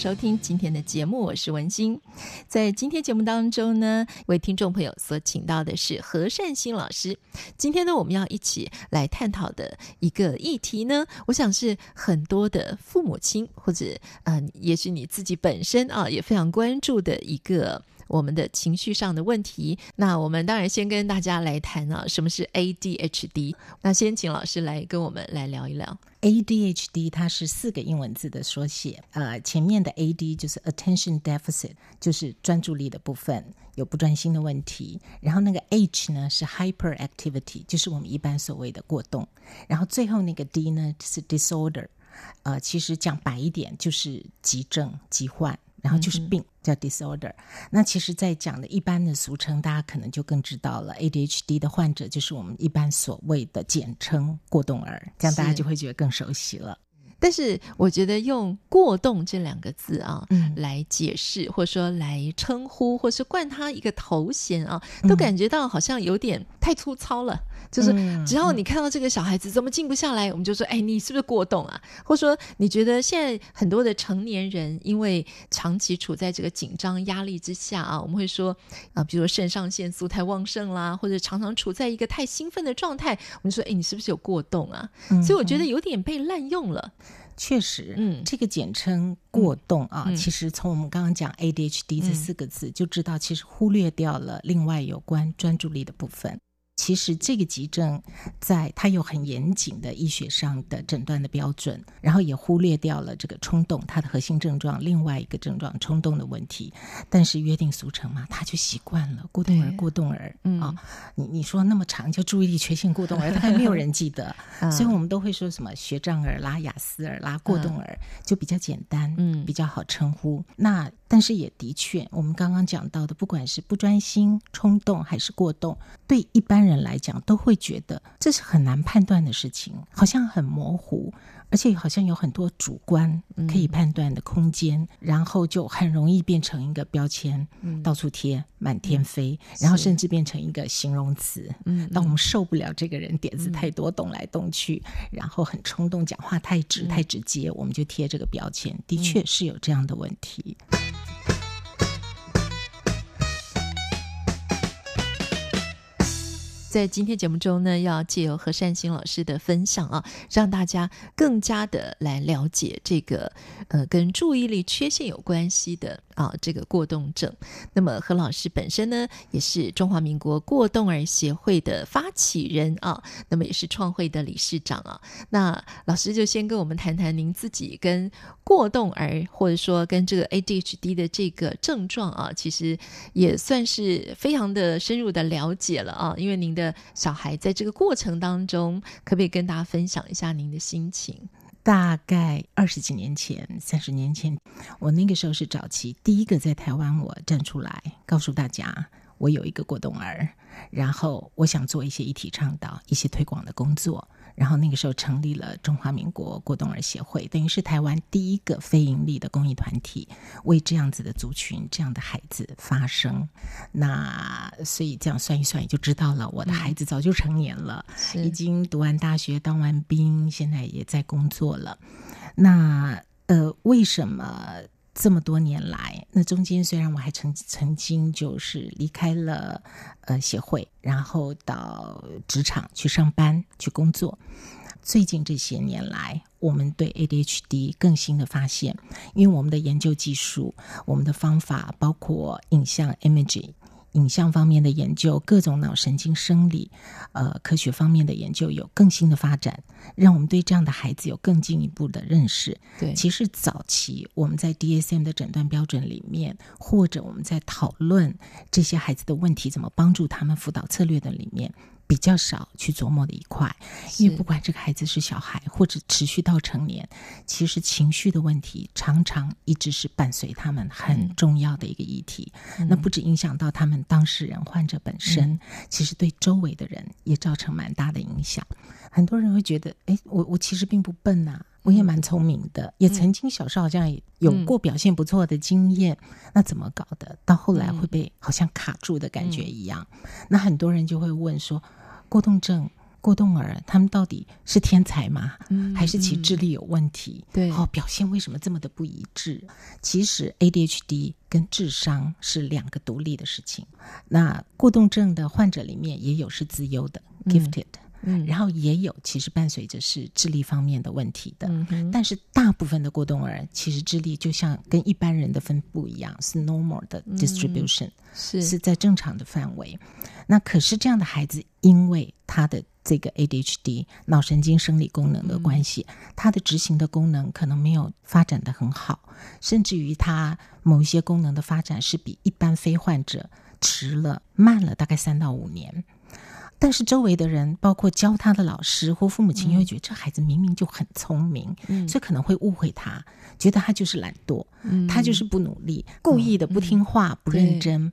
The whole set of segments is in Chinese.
收听今天的节目，我是文心。在今天节目当中呢，为听众朋友所请到的是何善心老师。今天呢，我们要一起来探讨的一个议题呢，我想是很多的父母亲或者嗯、也许你自己本身啊，也非常关注的一个。我们的情绪上的问题，那我们当然先跟大家来谈啊，什么是 ADHD？那先请老师来跟我们来聊一聊 ADHD。它是四个英文字的缩写，呃，前面的 AD 就是 Attention Deficit，就是专注力的部分，有不专心的问题。然后那个 H 呢是 Hyperactivity，就是我们一般所谓的过动。然后最后那个 D 呢是 Disorder，呃，其实讲白一点就是急症、疾患。然后就是病，叫 disorder。那其实，在讲的一般的俗称，大家可能就更知道了。ADHD 的患者就是我们一般所谓的简称过动儿，这样大家就会觉得更熟悉了。但是我觉得用“过动”这两个字啊，嗯，来解释或者说来称呼，或是冠他一个头衔啊，都感觉到好像有点太粗糙了。嗯、就是只要你看到这个小孩子怎么静不下来，我们就说：“哎，你是不是过动啊？”或者说你觉得现在很多的成年人因为长期处在这个紧张压力之下啊，我们会说啊，比如说肾上腺素太旺盛啦，或者常常处在一个太兴奋的状态，我们说：“哎，你是不是有过动啊？”嗯、所以我觉得有点被滥用了。确实，嗯，这个简称过动啊，嗯、其实从我们刚刚讲 ADHD 这四个字、嗯、就知道，其实忽略掉了另外有关专注力的部分。其实这个急症，在它有很严谨的医学上的诊断的标准，然后也忽略掉了这个冲动，它的核心症状，另外一个症状冲动的问题。但是约定俗成嘛，他就习惯了过动儿，过动儿啊、哦。你你说那么长叫注意力缺陷过动儿，大概没有人记得，所以我们都会说什么学障儿拉雅思儿拉、过动儿，就比较简单，嗯，比较好称呼。那但是也的确，我们刚刚讲到的，不管是不专心、冲动还是过动，对一般人来讲都会觉得这是很难判断的事情，好像很模糊，而且好像有很多主观可以判断的空间，嗯、然后就很容易变成一个标签，嗯、到处贴，满天飞，嗯、然后甚至变成一个形容词。嗯，当我们受不了这个人点子太多，动来动去，嗯、然后很冲动，讲话太直、太直接，嗯、我们就贴这个标签。的确是有这样的问题。在今天节目中呢，要借由何善心老师的分享啊，让大家更加的来了解这个呃跟注意力缺陷有关系的啊这个过动症。那么何老师本身呢，也是中华民国过动儿协会的发起人啊，那么也是创会的理事长啊。那老师就先跟我们谈谈您自己跟过动儿，或者说跟这个 ADHD 的这个症状啊，其实也算是非常的深入的了解了啊，因为您的。小孩在这个过程当中，可不可以跟大家分享一下您的心情？大概二十几年前、三十年前，我那个时候是早期第一个在台湾，我站出来告诉大家，我有一个过动儿，然后我想做一些议题倡导、一些推广的工作。然后那个时候成立了中华民国过动儿协会，等于是台湾第一个非营利的公益团体，为这样子的族群、这样的孩子发声。那所以这样算一算，也就知道了，我的孩子早就成年了，嗯、已经读完大学、当完兵，现在也在工作了。那呃，为什么？这么多年来，那中间虽然我还曾曾经就是离开了呃协会，然后到职场去上班去工作。最近这些年来，我们对 ADHD 更新的发现，因为我们的研究技术、我们的方法，包括影像 imaging。影像方面的研究，各种脑神经生理，呃，科学方面的研究有更新的发展，让我们对这样的孩子有更进一步的认识。对，其实早期我们在 DSM 的诊断标准里面，或者我们在讨论这些孩子的问题怎么帮助他们辅导策略的里面，比较少去琢磨的一块，因为不管这个孩子是小孩或者持续到成年，其实情绪的问题常常一直是伴随他们很重要的一个议题。嗯、那不止影响到他们当事人患者本身，嗯、其实对周围的人也造成蛮大的影响。很多人会觉得，哎，我我其实并不笨呐、啊，我也蛮聪明的，嗯、也曾经小时候好像也有过表现不错的经验，嗯、那怎么搞的？到后来会被好像卡住的感觉一样。嗯、那很多人就会问说。过动症、过动儿，他们到底是天才吗？嗯、还是其智力有问题？对，哦，表现为什么这么的不一致？其实 ADHD 跟智商是两个独立的事情。那过动症的患者里面也有是自优的、嗯、，gifted。嗯，然后也有其实伴随着是智力方面的问题的，嗯、但是大部分的过动儿其实智力就像跟一般人的分布一样，是 normal 的 distribution，、嗯、是。是在正常的范围。那可是这样的孩子，因为他的这个 ADHD 脑神经生理功能的关系，嗯、他的执行的功能可能没有发展的很好，甚至于他某一些功能的发展是比一般非患者迟了慢了大概三到五年。但是周围的人，包括教他的老师或父母亲，又会觉得这孩子明明就很聪明，嗯、所以可能会误会他，觉得他就是懒惰，嗯、他就是不努力，故意的不听话、嗯、不认真。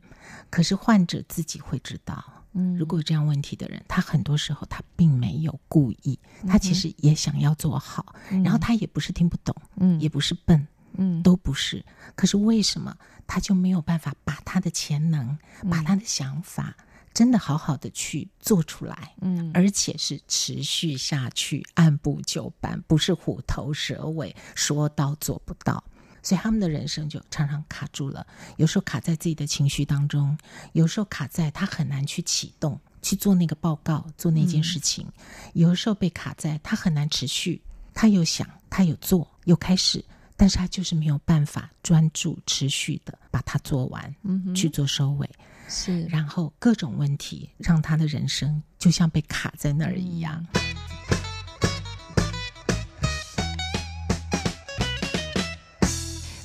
可是患者自己会知道，嗯、如果有这样问题的人，他很多时候他并没有故意，他其实也想要做好，嗯、然后他也不是听不懂，嗯、也不是笨，嗯，都不是。可是为什么他就没有办法把他的潜能，嗯、把他的想法？真的好好的去做出来，嗯，而且是持续下去，按部就班，不是虎头蛇尾，说到做不到，所以他们的人生就常常卡住了。有时候卡在自己的情绪当中，有时候卡在他很难去启动去做那个报告，做那件事情。嗯，有时候被卡在他很难持续，他有想，他有做，有开始，但是他就是没有办法专注持续的把它做完，嗯，去做收尾。是，然后各种问题让他的人生就像被卡在那儿一样。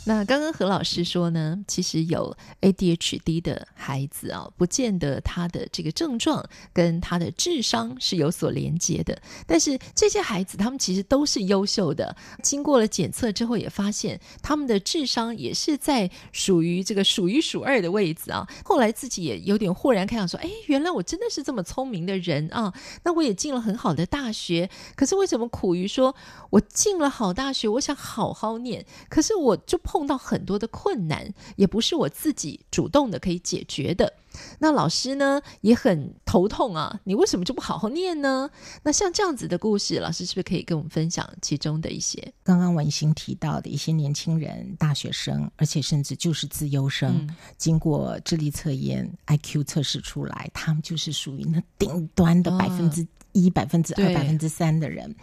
那刚刚何老师说呢，其实有 ADHD 的孩子啊，不见得他的这个症状跟他的智商是有所连接的。但是这些孩子他们其实都是优秀的，经过了检测之后也发现他们的智商也是在属于这个数一数二的位置啊。后来自己也有点豁然开朗，说：“哎，原来我真的是这么聪明的人啊！那我也进了很好的大学，可是为什么苦于说我进了好大学，我想好好念，可是我就……”碰到很多的困难，也不是我自己主动的可以解决的。那老师呢也很头痛啊，你为什么就不好好念呢？那像这样子的故事，老师是不是可以跟我们分享其中的一些？刚刚文心提到的一些年轻人、大学生，而且甚至就是自优生，嗯、经过智力测验、IQ 测试出来，他们就是属于那顶端的百分之一、百分之二、百分之三的人。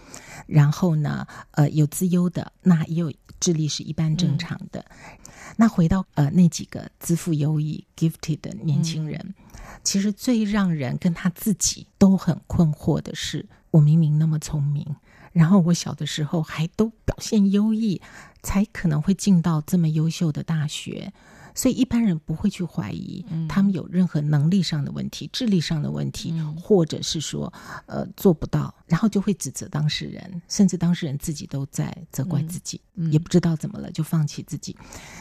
然后呢，呃，有自优的，那也有。智力是一般正常的。嗯、那回到呃那几个自负优异、gifted 的年轻人，嗯、其实最让人跟他自己都很困惑的是，我明明那么聪明，然后我小的时候还都表现优异，才可能会进到这么优秀的大学。所以一般人不会去怀疑他们有任何能力上的问题、嗯、智力上的问题，嗯、或者是说呃做不到，然后就会指责当事人，甚至当事人自己都在责怪自己，也不知道怎么了就放弃自己。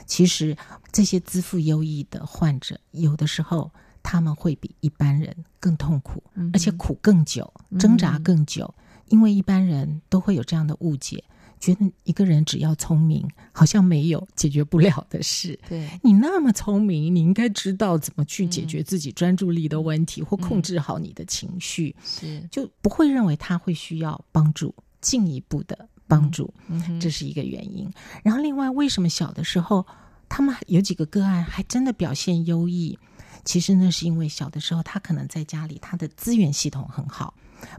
其实这些自负优异的患者，有的时候他们会比一般人更痛苦，嗯、而且苦更久，挣扎更久，嗯、因为一般人都会有这样的误解。觉得一个人只要聪明，好像没有解决不了的事。对，你那么聪明，你应该知道怎么去解决自己专注力的问题，嗯、或控制好你的情绪，是、嗯、就不会认为他会需要帮助，进一步的帮助。这是一个原因。然后另外，为什么小的时候他们有几个个案还真的表现优异？其实那，是因为小的时候他可能在家里，他的资源系统很好。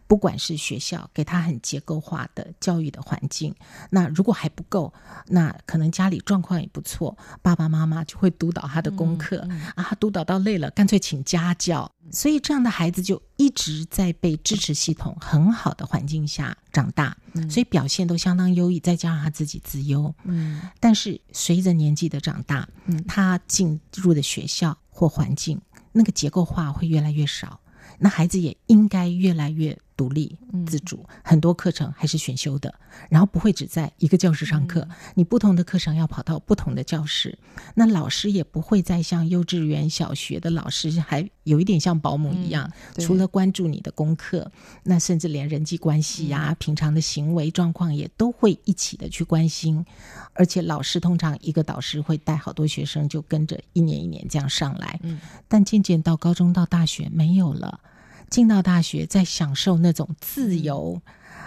不管是学校给他很结构化的教育的环境，那如果还不够，那可能家里状况也不错，爸爸妈妈就会督导他的功课、嗯嗯、啊，他督导到累了，干脆请家教。所以这样的孩子就一直在被支持系统很好的环境下长大，嗯、所以表现都相当优异，再加上他自己自优。嗯，但是随着年纪的长大，嗯，他进入的学校或环境那个结构化会越来越少。那孩子也应该越来越独立自主。嗯、很多课程还是选修的，然后不会只在一个教室上课，嗯、你不同的课程要跑到不同的教室。那老师也不会再像幼稚园、小学的老师，还有一点像保姆一样，嗯、除了关注你的功课，那甚至连人际关系呀、平常的行为状况也都会一起的去关心。而且老师通常一个导师会带好多学生，就跟着一年一年这样上来。嗯、但渐渐到高中到大学没有了。进到大学，在享受那种自由、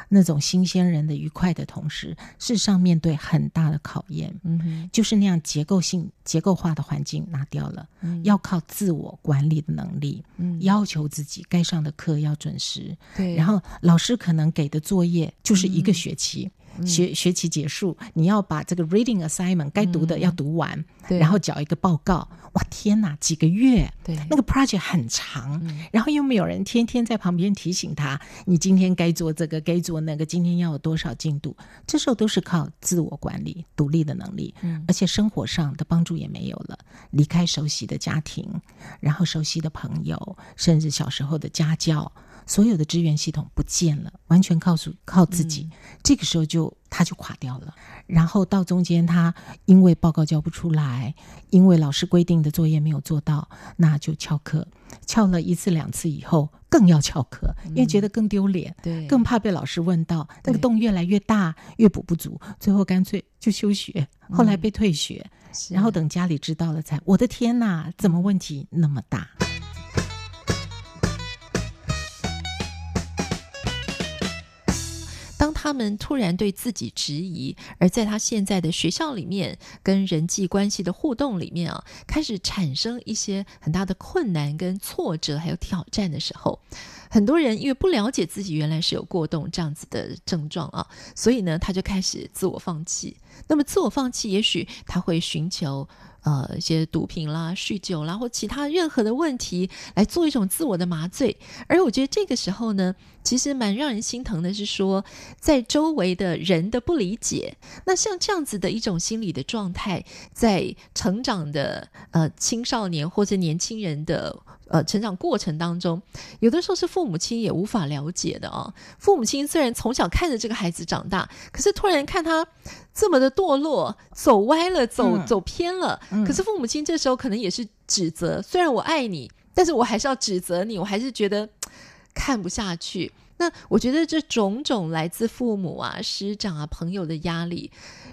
那种新鲜人的愉快的同时，事实上面对很大的考验。嗯哼，就是那样结构性、结构化的环境拿掉了，嗯、要靠自我管理的能力，嗯、要求自己该上的课要准时。对，然后老师可能给的作业就是一个学期。嗯学学期结束，你要把这个 reading assignment 该读的要读完，然后交一个报告。哇，天哪，几个月，对，那个 project 很长，嗯、然后又没有人天天在旁边提醒他，你今天该做这个，该做那个，今天要有多少进度。这时候都是靠自我管理、独立的能力，嗯，而且生活上的帮助也没有了，离开熟悉的家庭，然后熟悉的朋友，甚至小时候的家教。所有的支援系统不见了，完全靠属靠自己，嗯、这个时候就他就垮掉了。然后到中间，他因为报告交不出来，因为老师规定的作业没有做到，那就翘课。翘了一次两次以后，更要翘课，因为觉得更丢脸，对、嗯，更怕被老师问到。那个洞越来越大，越补不足，最后干脆就休学。后来被退学，嗯、然后等家里知道了才，我的天哪，怎么问题那么大？他们突然对自己质疑，而在他现在的学校里面，跟人际关系的互动里面啊，开始产生一些很大的困难、跟挫折，还有挑战的时候，很多人因为不了解自己原来是有过动这样子的症状啊，所以呢，他就开始自我放弃。那么，自我放弃，也许他会寻求。呃，一些毒品啦、酗酒啦，或其他任何的问题，来做一种自我的麻醉。而我觉得这个时候呢，其实蛮让人心疼的，是说在周围的人的不理解。那像这样子的一种心理的状态，在成长的呃青少年或者年轻人的。呃，成长过程当中，有的时候是父母亲也无法了解的啊。父母亲虽然从小看着这个孩子长大，可是突然看他这么的堕落，走歪了，走走偏了。嗯，可是父母亲这时候可能也是指责。虽然我爱你，但是我还是要指责你，我还是觉得看不下去。那我觉得这种种来自父母啊、师长啊、朋友的压力，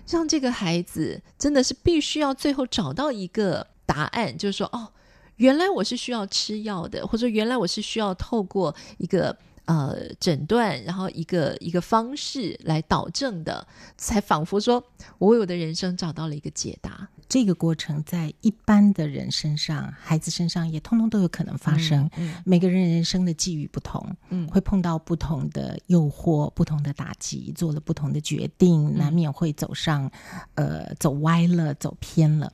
让这个孩子真的是必须要最后找到一个答案，就是说，哦。原来我是需要吃药的，或者原来我是需要透过一个呃诊断，然后一个一个方式来导正的，才仿佛说我为我的人生找到了一个解答。这个过程在一般的人身上，孩子身上也通通都有可能发生。嗯嗯、每个人人生的际遇不同，嗯，会碰到不同的诱惑、不同的打击，做了不同的决定，难免会走上，呃，走歪了，走偏了。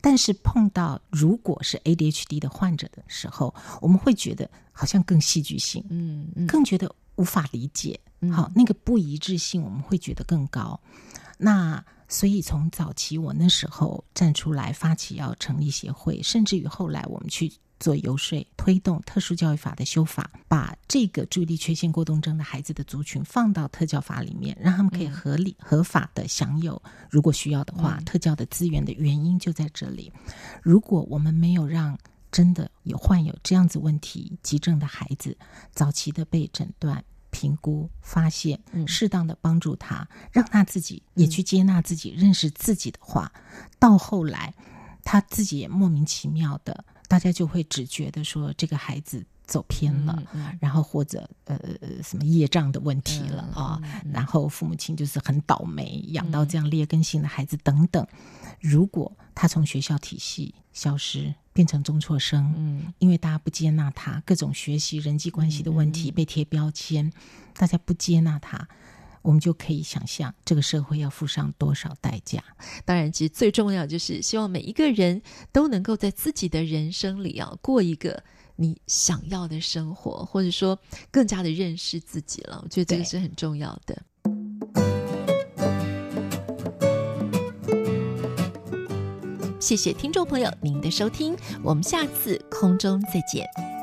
但是碰到如果是 ADHD 的患者的时候，我们会觉得好像更戏剧性，嗯，嗯更觉得无法理解，嗯、好，那个不一致性我们会觉得更高。那所以从早期我那时候站出来发起要成立协会，甚至于后来我们去。做游说，推动特殊教育法的修法，把这个注意力缺陷过动症的孩子的族群放到特教法里面，让他们可以合理、嗯、合法的享有，如果需要的话，嗯、特教的资源的原因就在这里。如果我们没有让真的有患有这样子问题急症的孩子早期的被诊断、评估、发现，适当的帮助他，嗯、让他自己也去接纳自己、嗯、认识自己的话，到后来他自己也莫名其妙的。大家就会只觉得说这个孩子走偏了，嗯嗯、然后或者呃什么业障的问题了啊，然后父母亲就是很倒霉，养到这样劣根性的孩子等等。嗯、如果他从学校体系消失，变成中辍生，嗯，因为大家不接纳他，各种学习人际关系的问题被贴标签，嗯、大家不接纳他。我们就可以想象这个社会要付上多少代价。当然，其实最重要就是希望每一个人都能够在自己的人生里啊，过一个你想要的生活，或者说更加的认识自己了。我觉得这个是很重要的。谢谢听众朋友您的收听，我们下次空中再见。